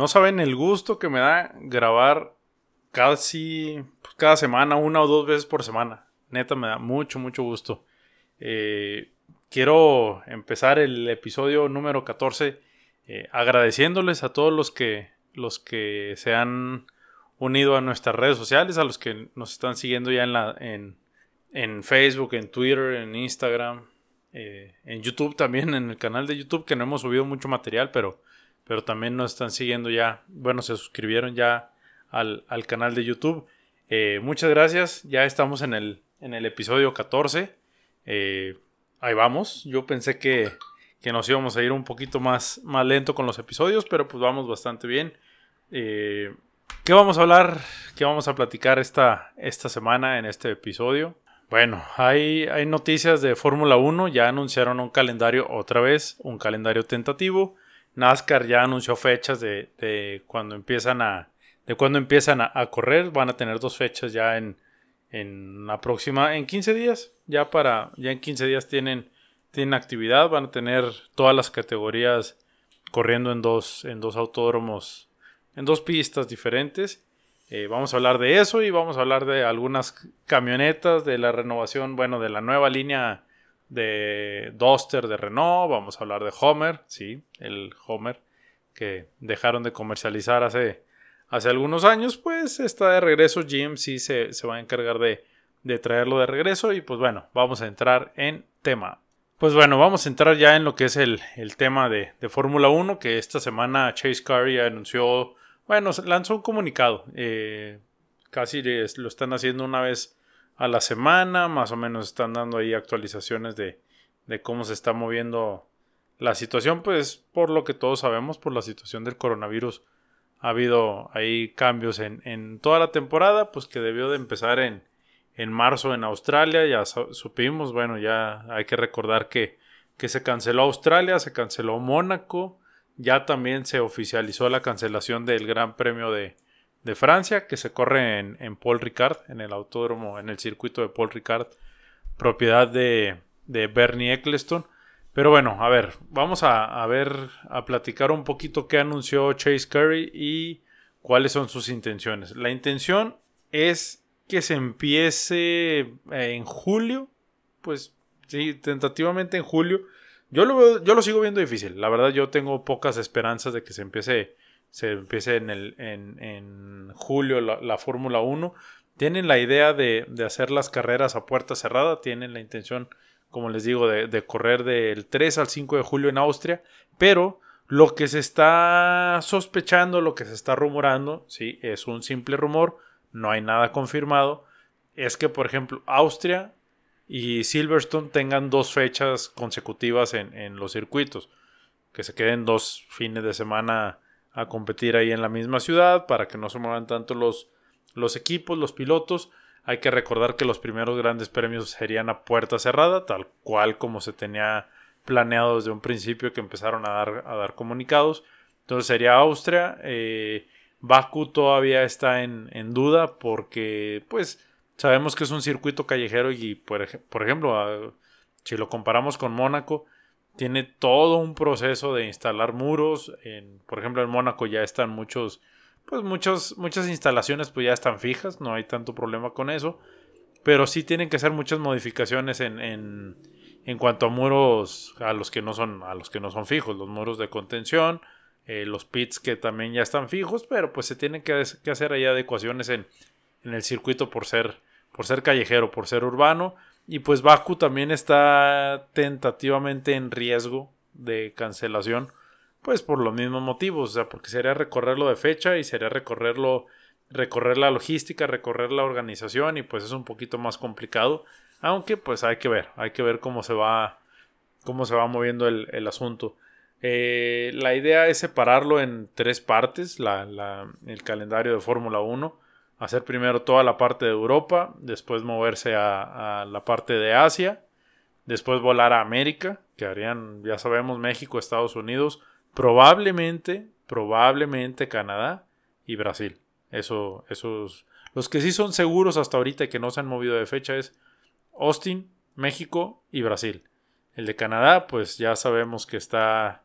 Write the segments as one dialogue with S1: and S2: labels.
S1: No saben el gusto que me da grabar casi pues, cada semana, una o dos veces por semana. Neta, me da mucho, mucho gusto. Eh, quiero empezar el episodio número 14 eh, agradeciéndoles a todos los que, los que se han unido a nuestras redes sociales, a los que nos están siguiendo ya en, la, en, en Facebook, en Twitter, en Instagram, eh, en YouTube también, en el canal de YouTube, que no hemos subido mucho material, pero, pero también nos están siguiendo ya, bueno, se suscribieron ya al, canal de YouTube. Eh, muchas gracias, ya estamos en el, en el episodio 14. Eh, ahí vamos, yo pensé que, que, nos íbamos a ir un poquito más, más lento con los episodios, pero pues vamos bastante bien. ¿Qué vamos a hablar? ¿Qué vamos a platicar esta, esta semana en este episodio? Bueno, hay, hay noticias de Fórmula 1, ya anunciaron un calendario otra vez, un calendario tentativo. NASCAR ya anunció fechas de, de cuando empiezan a de cuando empiezan a, correr, van a tener dos fechas ya en, en la próxima en 15 días, ya para ya en 15 días tienen tienen actividad, van a tener todas las categorías corriendo en dos en dos autódromos en dos pistas diferentes. Eh, vamos a hablar de eso y vamos a hablar de algunas camionetas, de la renovación, bueno, de la nueva línea de Duster de Renault. Vamos a hablar de Homer, sí, el Homer que dejaron de comercializar hace, hace algunos años, pues está de regreso. GMC se, se va a encargar de, de traerlo de regreso y pues bueno, vamos a entrar en tema. Pues bueno, vamos a entrar ya en lo que es el, el tema de, de Fórmula 1, que esta semana Chase Carey anunció bueno, lanzó un comunicado. Eh, casi lo están haciendo una vez a la semana. Más o menos están dando ahí actualizaciones de, cómo se está moviendo la situación. Pues por lo que todos sabemos, por la situación del coronavirus, ha habido ahí cambios en, toda la temporada. Pues que debió de empezar en, en marzo en Australia. Ya supimos, bueno, ya hay que recordar que, que se canceló Australia, se canceló Mónaco ya también se oficializó la cancelación del Gran Premio de, Francia, que se corre en, Paul Ricard, en el autódromo, en el circuito de Paul Ricard, propiedad de, Bernie Eccleston. Pero bueno, a ver, vamos a, ver, a platicar un poquito qué anunció Chase Curry y cuáles son sus intenciones. La intención es que se empiece en julio, pues sí, tentativamente en julio yo lo, yo lo sigo viendo difícil. La verdad, yo tengo pocas esperanzas de que se empiece, se empiece en, el, en, julio la, Fórmula 1. Tienen la idea de, hacer las carreras a puerta cerrada. Tienen la intención, como les digo, de, correr del 3 al 5 de julio en Austria. Pero lo que se está sospechando, lo que se está rumorando, sí, es un simple rumor. No hay nada confirmado. Es que, por ejemplo, Austria y Silverstone tengan dos fechas consecutivas en, los circuitos. Que se queden dos fines de semana a competir ahí en la misma ciudad para que no se muevan tanto los, los equipos, los pilotos. Hay que recordar que los primeros grandes premios serían a puerta cerrada, tal cual como se tenía planeado desde un principio que empezaron a dar, a dar comunicados. Entonces sería Austria. Eh, Baku todavía está en, en duda porque pues Sabemos que es un circuito callejero y, por, ejemplo, si lo comparamos con Mónaco, tiene todo un proceso de instalar muros. Por ejemplo, en Mónaco ya están muchos, pues muchos, muchas instalaciones pues ya están fijas, no hay tanto problema con eso. Pero sí tienen que hacer muchas modificaciones en, en, en cuanto a muros a los que no son, a los que no son fijos, los muros de contención, eh, los pits que también ya están fijos, pero pues se tienen que, que hacer ahí adecuaciones en, en el circuito por ser por ser callejero, por ser urbano. Y pues Baku también está tentativamente en riesgo de cancelación, pues por los mismos motivos, o sea, porque sería recorrerlo de fecha y sería recorrerlo, recorrer la logística, recorrer la organización y pues es un poquito más complicado, aunque pues hay que ver, hay que ver cómo se va, cómo se va moviendo el, asunto. Eh, la idea es separarlo en tres partes, el calendario de Fórmula 1 hacer primero toda la parte de Europa, después moverse a, la parte de Asia, después volar a América, que harían, ya sabemos, México, Estados Unidos, probablemente, probablemente Canadá y Brasil. Eso, esos, los que sí son seguros hasta ahorita y que no se han movido de fecha es Austin, México y Brasil. El de Canadá, pues ya sabemos que está,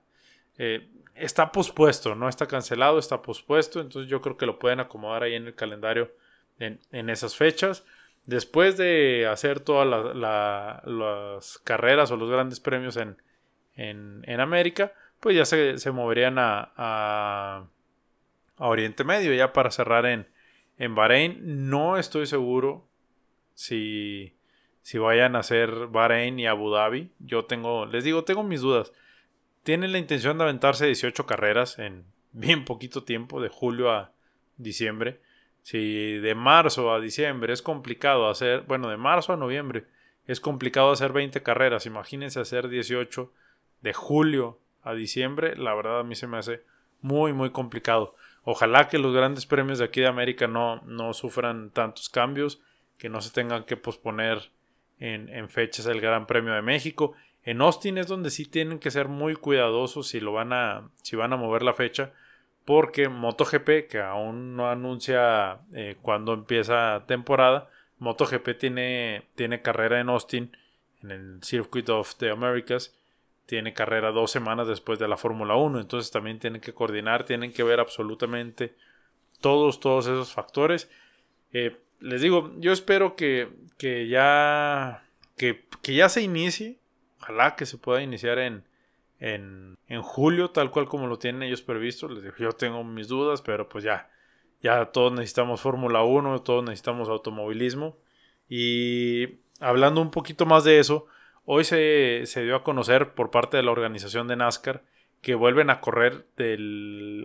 S1: eh, está pospuesto, no está cancelado, está pospuesto. Entonces yo creo que lo pueden acomodar ahí en el calendario en, esas fechas. Después de hacer todas las carreras o los grandes premios en, en, América, pues ya se, se moverían a, a, Oriente Medio, ya para cerrar en, en Bahrein. No estoy seguro si, si vayan a hacer Bahrein y Abu Dhabi. Yo tengo, les digo, tengo mis dudas. Tienen la intención de aventarse 18 carreras en bien poquito tiempo, de julio a diciembre. Si de marzo a diciembre es complicado hacer, bueno, de marzo a noviembre es complicado hacer 20 carreras, imagínense hacer 18 de julio a diciembre, la verdad a mí se me hace muy, muy complicado. Ojalá que los grandes premios de aquí de América no, no sufran tantos cambios, que no se tengan que posponer en, en, fechas el Gran Premio de México. En Austin es donde sí tienen que ser muy cuidadosos si lo van a, si van a mover la fecha, porque MotoGP, que aún no anuncia eh, cuándo empieza temporada, MotoGP tiene, tiene carrera en Austin, en el Circuit of the Americas, tiene carrera dos semanas después de la Fórmula 1, entonces también tienen que coordinar, tienen que ver absolutamente todos, todos esos factores. Eh, les digo, yo espero que, que ya, que, que, ya se inicie, ojalá que se pueda iniciar en, en, en, julio, tal cual como lo tienen ellos previsto. Les digo, yo tengo mis dudas, pero pues ya, ya todos necesitamos Fórmula 1, todos necesitamos automovilismo. Y hablando un poquito más de eso, Hoy se, dio a conocer por parte de la organización de NASCAR que vuelven a correr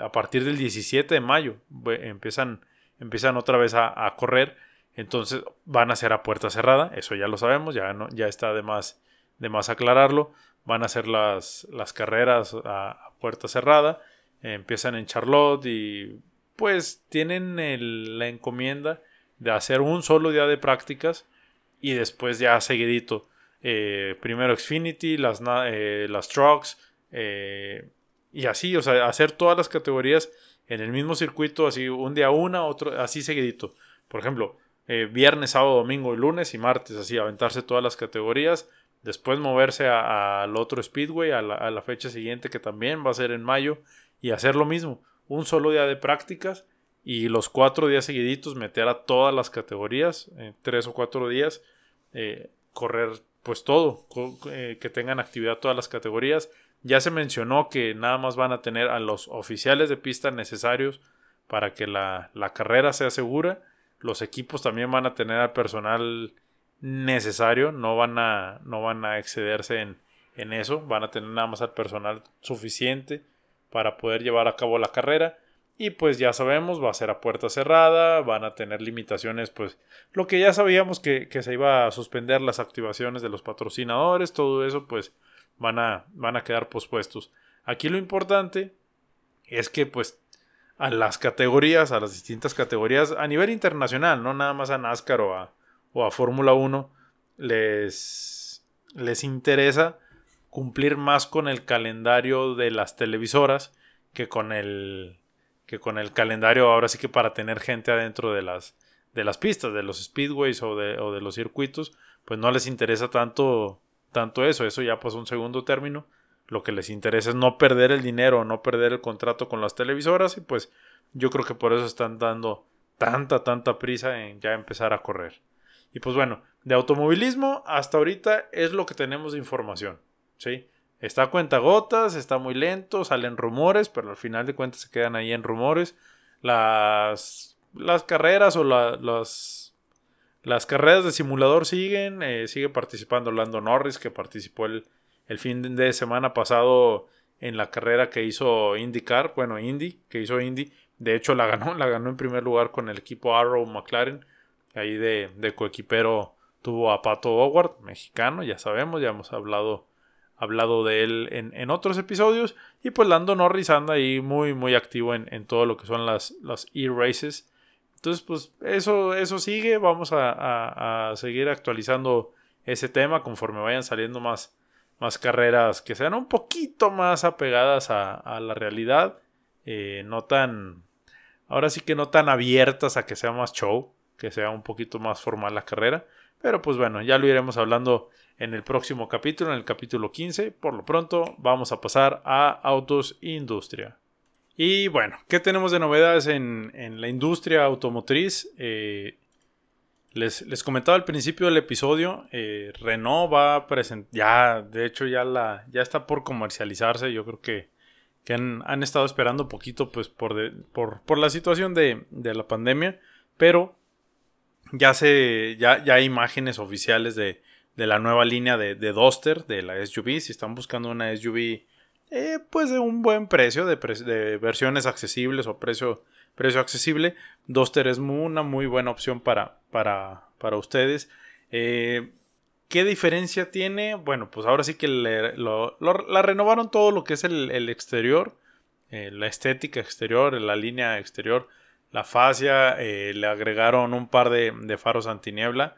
S1: a partir del 17 de mayo. Empiezan, empiezan otra vez a, correr. Entonces van a ser a puerta cerrada. Eso ya lo sabemos. Ya, no, ya está de más, de más aclararlo. Van a ser las, las carreras a, puerta cerrada. empiezan en Charlotte y pues tienen la encomienda de hacer un solo día de prácticas y después ya seguidito eh, primero Xfinity, las, eh, las trucks, eh, y así, o sea, hacer todas las categorías en el mismo circuito, así un día una, otro, así seguidito. Por ejemplo, viernes, sábado, domingo lunes y martes, así, aventarse todas las categorías, después moverse al otro Speedway, a la, fecha siguiente que también va a ser en mayo, y hacer lo mismo, un solo día de prácticas y los cuatro días seguiditos meter a todas las categorías, tres o cuatro días, correr pues todo, eh, que tengan actividad todas las categorías. Ya se mencionó que nada más van a tener a los oficiales de pista necesarios para que la, carrera sea segura. Los equipos también van a tener al personal necesario, no van a, no van a excederse en, en eso, van a tener nada más al personal suficiente para poder llevar a cabo la carrera y pues ya sabemos, va a ser a puerta cerrada, van a tener limitaciones, pues lo que ya sabíamos que, se iba a suspender las activaciones de los patrocinadores, todo eso pues van a, van a quedar pospuestos. Aquí lo importante es que pues a las categorías, a las distintas categorías a nivel internacional, no nada más a NASCAR o a, o a Fórmula 1, les, les interesa cumplir más con el calendario de las televisoras que con el que con el calendario ahora sí que para tener gente adentro de las, de las pistas, de los speedways o de, o de los circuitos, pues no les interesa tanto, tanto eso, eso ya pasó un segundo término. Lo que les interesa es no perder el dinero, no perder el contrato con las televisoras y pues yo creo que por eso están dando tanta, tanta prisa en ya empezar a correr. Y pues bueno, de automovilismo hasta ahorita es lo que tenemos de información, ¿sí? Está a cuenta gotas, está muy lento, salen rumores, pero al final de cuentas se quedan ahí en rumores. Las, las carreras o las, las carreras de simulador siguen, eh, sigue participando Lando Norris, que participó el, el fin de semana pasado en la carrera que hizo IndyCar, bueno, Indy, que hizo Indy. De hecho, la ganó, la ganó en primer lugar con el equipo Arrow McLaren. Ahí de, de coequipero tuvo a Pato Howard, mexicano, ya sabemos, ya hemos hablado hablado de él en, otros episodios. Y pues Lando Norris anda ahí muy, muy activo en, todo lo que son las, las e-races. Entonces, pues eso, eso sigue. Vamos a, seguir actualizando ese tema conforme vayan saliendo más, más carreras que sean un poquito más apegadas a, la realidad. Eh, no tan. Ahora sí que no tan abiertas a que sea más show, que sea un poquito más formal la carrera. Pero pues bueno, ya lo iremos hablando en el próximo capítulo, en el capítulo 15. Por lo pronto, vamos a pasar a autos industria. Y bueno, ¿qué tenemos de novedades en, la industria automotriz? Eh, les, comentaba al principio del episodio, eh, Renault va a presentar, ya, de hecho ya, la, ya está por comercializarse, yo creo que, han, estado esperando poquito pues por, por, la situación de, la pandemia, pero ya, se, ya, ya hay imágenes oficiales de, la nueva línea de, de Duster, de la SUV, si están buscando una SUV eh, pues de un buen precio, de, de versiones accesibles o precio precio accesible. Duster es una muy buena opción para, para, para ustedes. Eh, ¿Qué diferencia tiene? Bueno, pues ahora sí que la renovaron todo lo que es el, exterior, eh, la estética exterior, la línea exterior, la fascia, eh, le agregaron un par de, de faros antiniebla.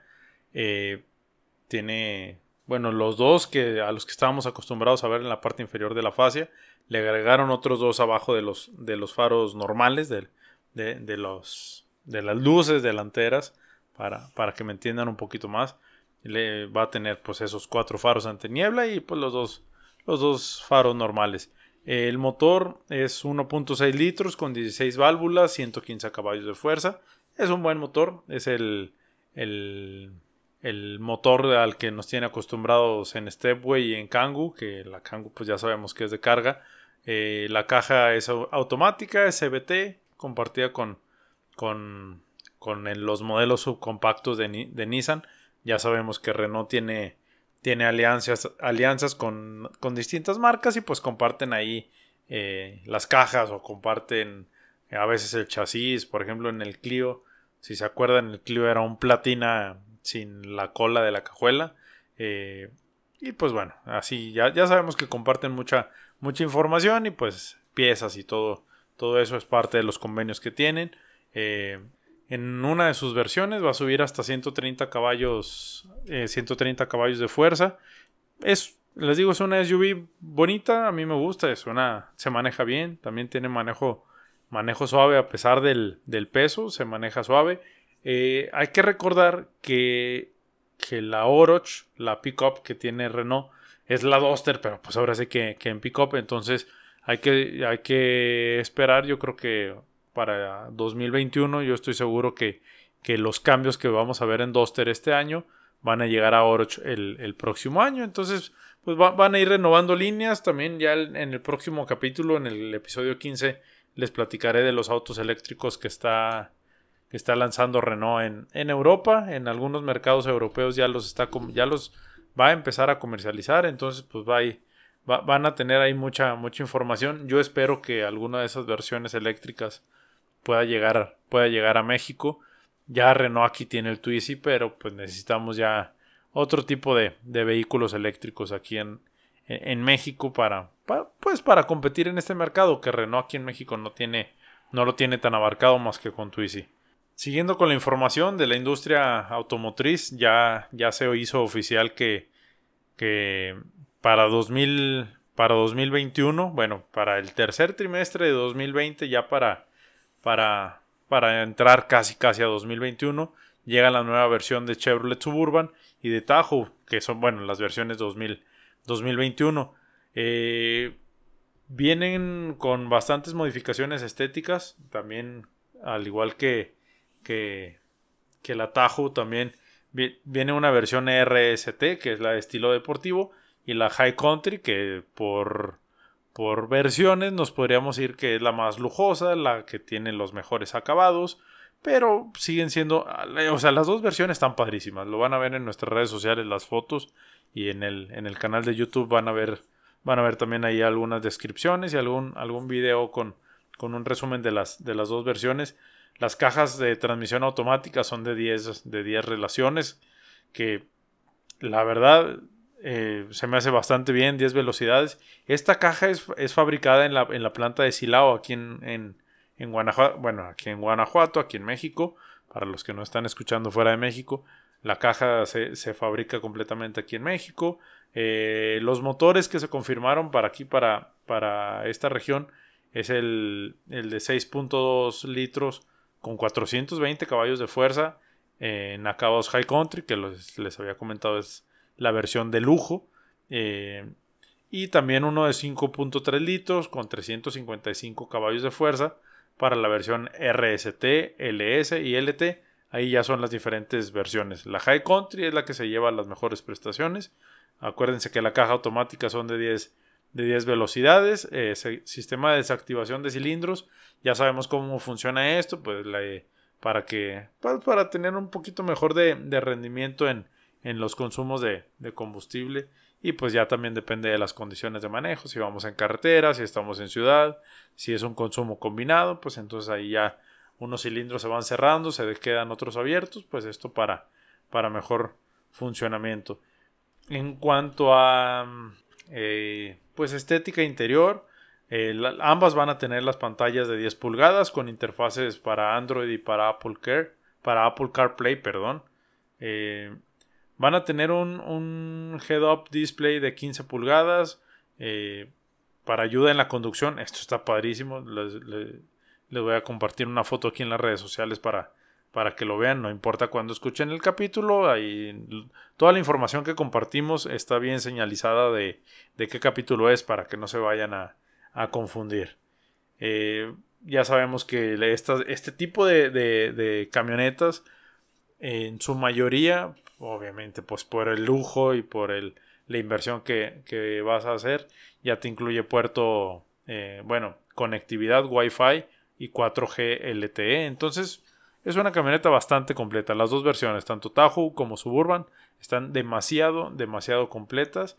S1: tiene, bueno, los dos que a los que estábamos acostumbrados a ver en la parte inferior de la fascia, le agregaron otros dos abajo de los, de los faros normales del, de, los, de las luces delanteras para, para que me entiendan un poquito más. Le va a tener pues esos cuatro faros ante niebla y pues los dos, los dos faros normales. El motor es 1.6 litros con 16 válvulas, 115 caballos de fuerza. Es un buen motor, es el, el, motor al que nos tiene acostumbrados en Stepway y en Kangoo, que la Kangoo pues ya sabemos que es de carga. Eh, la caja es automática, es CBT, compartida con, con, con los modelos subcompactos de, de, Nissan. Ya sabemos que Renault tiene, tiene alianzas, alianzas con, con distintas marcas y pues comparten ahí eh, las cajas o comparten eh, a veces el chasis. Por ejemplo, en el Clio, si se acuerdan, el Clio era un platina sin la cola de la cajuela. Eh, y pues bueno, así ya, ya sabemos que comparten mucha, mucha información y pues piezas y todo todo eso es parte de los convenios que tienen. En una de sus versiones va a subir hasta 130 caballos, 130 eh, caballos de fuerza. Es, les digo, es una SUV bonita, a mí me gusta, es una, se maneja bien, también tiene manejo, manejo suave a pesar del, peso, se maneja suave. Eh, hay que recordar que, que la Oroch, la pickup que tiene Renault, es la Duster, pero pues ahora sí que, que en pickup, entonces hay que, hay que esperar, yo creo que para 2021 yo estoy seguro que, que los cambios que vamos a ver en Duster este año van a llegar a Oroch el, el próximo año. Entonces, pues van a ir renovando líneas. También ya en el próximo capítulo, en el episodio 15, les platicaré de los autos eléctricos que está, que está lanzando Renault en, Europa. En algunos mercados europeos ya los está ya los va a empezar a comercializar. Entonces, pues va van a tener ahí mucha, mucha información. Yo espero que alguna de esas versiones eléctricas pueda llegar, pueda llegar a México. Ya Renault aquí tiene el Twizy, pero pues necesitamos ya otro tipo de, vehículos eléctricos aquí en, en, México para, pues para competir en este mercado que Renault aquí en México no tiene no lo tiene tan abarcado más que con Twizy. Siguiendo con la información de la industria automotriz, ya, ya se hizo oficial que, que para, 2000, para 2021, bueno, para el tercer trimestre de 2020, ya para, para, para entrar casi casi a 2021, llega la nueva versión de Chevrolet Suburban y de Tahoe, que son, bueno, las versiones 2000, 2021. Eh, vienen con bastantes modificaciones estéticas, también al igual que, que, que la Tahoe, también viene una versión RST, que es la de estilo deportivo, y la High Country, que por, por versiones nos podríamos decir que es la más lujosa, la que tiene los mejores acabados, pero siguen siendo, o sea, las dos versiones están padrísimas, lo van a ver en nuestras redes sociales las fotos y en el, en el canal de YouTube van a ver, van a ver también ahí algunas descripciones y algún, algún video con, con un resumen de las, de las dos versiones. Las cajas de transmisión automática son de 10, de 10 relaciones, que la verdad eh, se me hace bastante bien, 10 velocidades. Esta caja es, fabricada en la, en la, planta de Silao, aquí en, en, Guanajuato, bueno, aquí en Guanajuato, aquí en México, para los que no están escuchando fuera de México. La caja se, fabrica completamente aquí en México. Eh, los motores que se confirmaron para aquí, para, para esta región, es el, el de 6.2 litros con 420 caballos de fuerza en acabados High Country, que les había comentado es la versión de lujo. Eh, y también uno de 5.3 litros con 355 caballos de fuerza para la versión RST, LS y LT. Ahí ya son las diferentes versiones. La High Country es la que se lleva las mejores prestaciones. Acuérdense que la caja automática son de 10, de 10 velocidades. Eh, sistema de desactivación de cilindros. Ya sabemos cómo funciona esto. Pues para que para tener un poquito mejor de, rendimiento en, en, los consumos de, de, combustible. Y pues ya también depende de las condiciones de manejo. Si vamos en carretera si estamos en ciudad si es un consumo combinado pues entonces ahí ya unos cilindros se van cerrando se quedan otros abiertos pues esto para para mejor funcionamiento. En cuanto a eh, pues estética interior eh, ambas van a tener las pantallas de 10 pulgadas con interfaces para Android y para Apple Care, para Apple CarPlay, perdón. Eh, van a tener un, head-up display de 15 pulgadas eh, para ayuda en la conducción. Esto está padrísimo. Les, voy a compartir una foto aquí en las redes sociales para, para que lo vean. No importa cuando escuchen el capítulo. Ahí, toda la información que compartimos está bien señalizada de, de qué capítulo es para que no se vayan a, a confundir. Eh, ya sabemos que este tipo de, camionetas, en su mayoría, obviamente, pues por el lujo y por el, la inversión que, vas a hacer, ya te incluye puerto, eh, bueno, conectividad Wi-Fi y 4G LTE. Entonces, es una camioneta bastante completa. Las dos versiones, tanto Tahoe como Suburban, están demasiado, demasiado completas.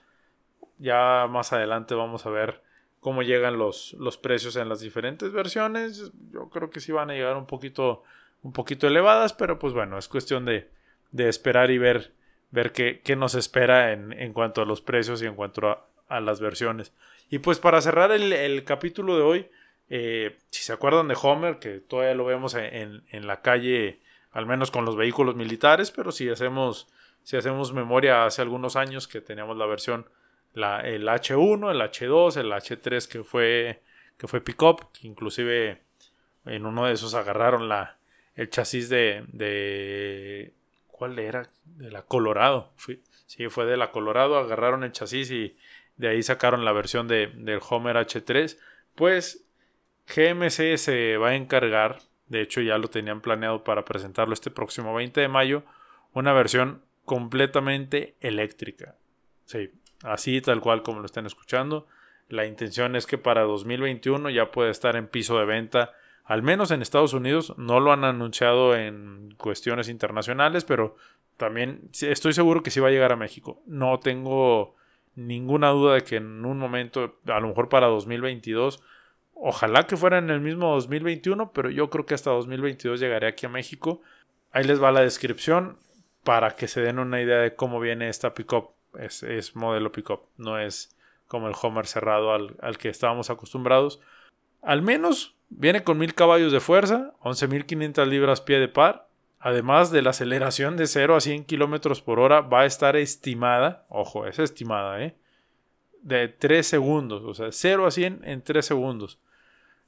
S1: Ya más adelante vamos a ver cómo llegan los, los precios en las diferentes versiones. Yo creo que sí van a llegar un poquito, un poquito elevadas, pero pues bueno, es cuestión de, de esperar y ver, ver qué, qué nos espera en, en, cuanto a los precios y en cuanto a, a las versiones. Y pues para cerrar el, el capítulo de hoy, eh, si se acuerdan de Homer, que todavía lo vemos en, en, la calle, al menos con los vehículos militares, pero si hacemos, si hacemos memoria hace algunos años que teníamos la versión el H1, el H2, el H3 que fue, que fue pickup, que inclusive en uno de esos agarraron la, el chasis de ¿cuál era? De la Colorado. sí, fue de la Colorado, agarraron el chasis y de ahí sacaron la versión de, del Homer H3. Pues GMC se va a encargar, de hecho ya lo tenían planeado para presentarlo este próximo 20 de mayo, una versión completamente eléctrica. Sí, así tal cual como lo están escuchando. La intención es que para 2021 ya pueda estar en piso de venta, al menos en Estados Unidos. No lo han anunciado en cuestiones internacionales, pero también estoy seguro que sí va a llegar a México. No tengo ninguna duda de que en un momento, a lo mejor para 2022, ojalá que fuera en el mismo 2021, pero yo creo que hasta 2022 llegaré aquí a México. Ahí les va la descripción para que se den una idea de cómo viene esta pickup es, modelo pickup, no es como el Homer cerrado al, que estábamos acostumbrados. Al menos viene con 1000 caballos de fuerza, 11.500 libras pie de par. Además de la aceleración de 0 a 100 kilómetros por hora, va a estar estimada, ojo, es estimada, ¿eh? de 3 segundos, o sea, 0 a 100 en 3 segundos.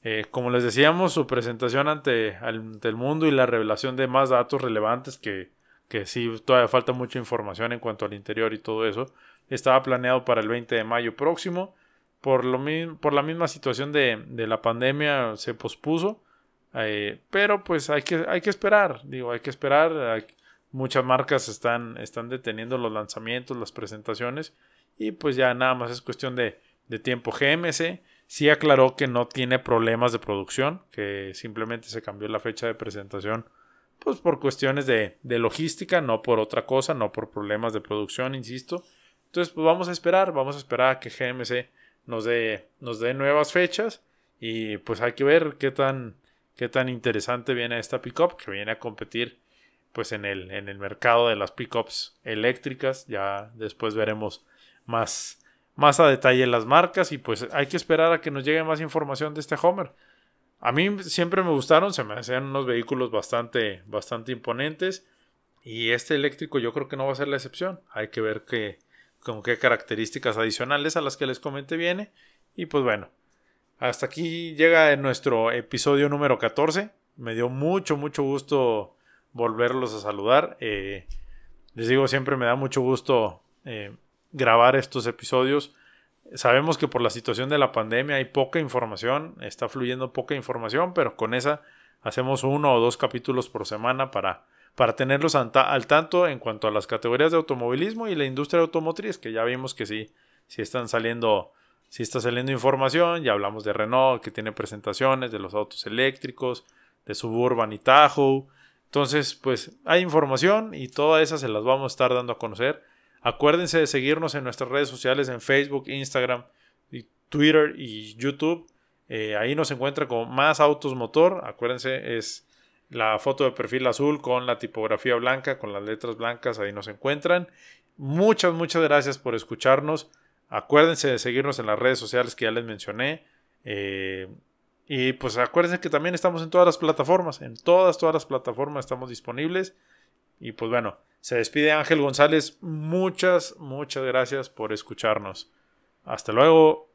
S1: Eh, como les decíamos, su presentación ante, ante, el mundo y la revelación de más datos relevantes que que sí todavía falta mucha información en cuanto al interior y todo eso. Estaba planeado para el 20 de mayo próximo. Por, lo por la misma situación de, la pandemia se pospuso. Eh, pero pues hay que, hay que esperar. Digo, hay que esperar. muchas marcas están, están deteniendo los lanzamientos, las presentaciones. Y pues ya nada más es cuestión de, de tiempo. GMC sí aclaró que no tiene problemas de producción. Que simplemente se cambió la fecha de presentación pues por cuestiones de, logística, no por otra cosa, no por problemas de producción, insisto. Entonces, pues vamos a esperar, vamos a esperar a que GMC nos dé, nos nuevas fechas y pues hay que ver qué tan, qué tan interesante viene esta pickup que viene a competir pues en el, en el mercado de las pickups eléctricas. Ya después veremos más, más a detalle las marcas y pues hay que esperar a que nos llegue más información de este Homer. A mí siempre me gustaron, se me hacían unos vehículos bastante, bastante imponentes. Y este eléctrico yo creo que no va a ser la excepción. Hay que ver qué, con qué características adicionales a las que les comenté viene. Y pues bueno, hasta aquí llega nuestro episodio número 14. Me dio mucho, mucho gusto volverlos a saludar. Eh, les digo, siempre me da mucho gusto eh, grabar estos episodios. Sabemos que por la situación de la pandemia hay poca información, está fluyendo poca información, pero con esa hacemos uno o dos capítulos por semana para, para tenerlos al, tanto en cuanto a las categorías de automovilismo y la industria automotriz, que ya vimos que sí, sí están saliendo, sí está saliendo información, ya hablamos de Renault, que tiene presentaciones de los autos eléctricos, de Suburban y Tahoe. Entonces, pues hay información y toda esa se las vamos a estar dando a conocer. Acuérdense de seguirnos en nuestras redes sociales en Facebook, Instagram, Twitter y YouTube. Eh, ahí nos encuentra con más autos motor. Acuérdense, es la foto de perfil azul con la tipografía blanca, con las letras blancas. Ahí nos encuentran. Muchas, muchas gracias por escucharnos. Acuérdense de seguirnos en las redes sociales que ya les mencioné. Eh, y pues acuérdense que también estamos en todas las plataformas. En todas, todas las plataformas estamos disponibles. Y pues bueno, se despide Ángel González. Muchas, muchas gracias por escucharnos. Hasta luego.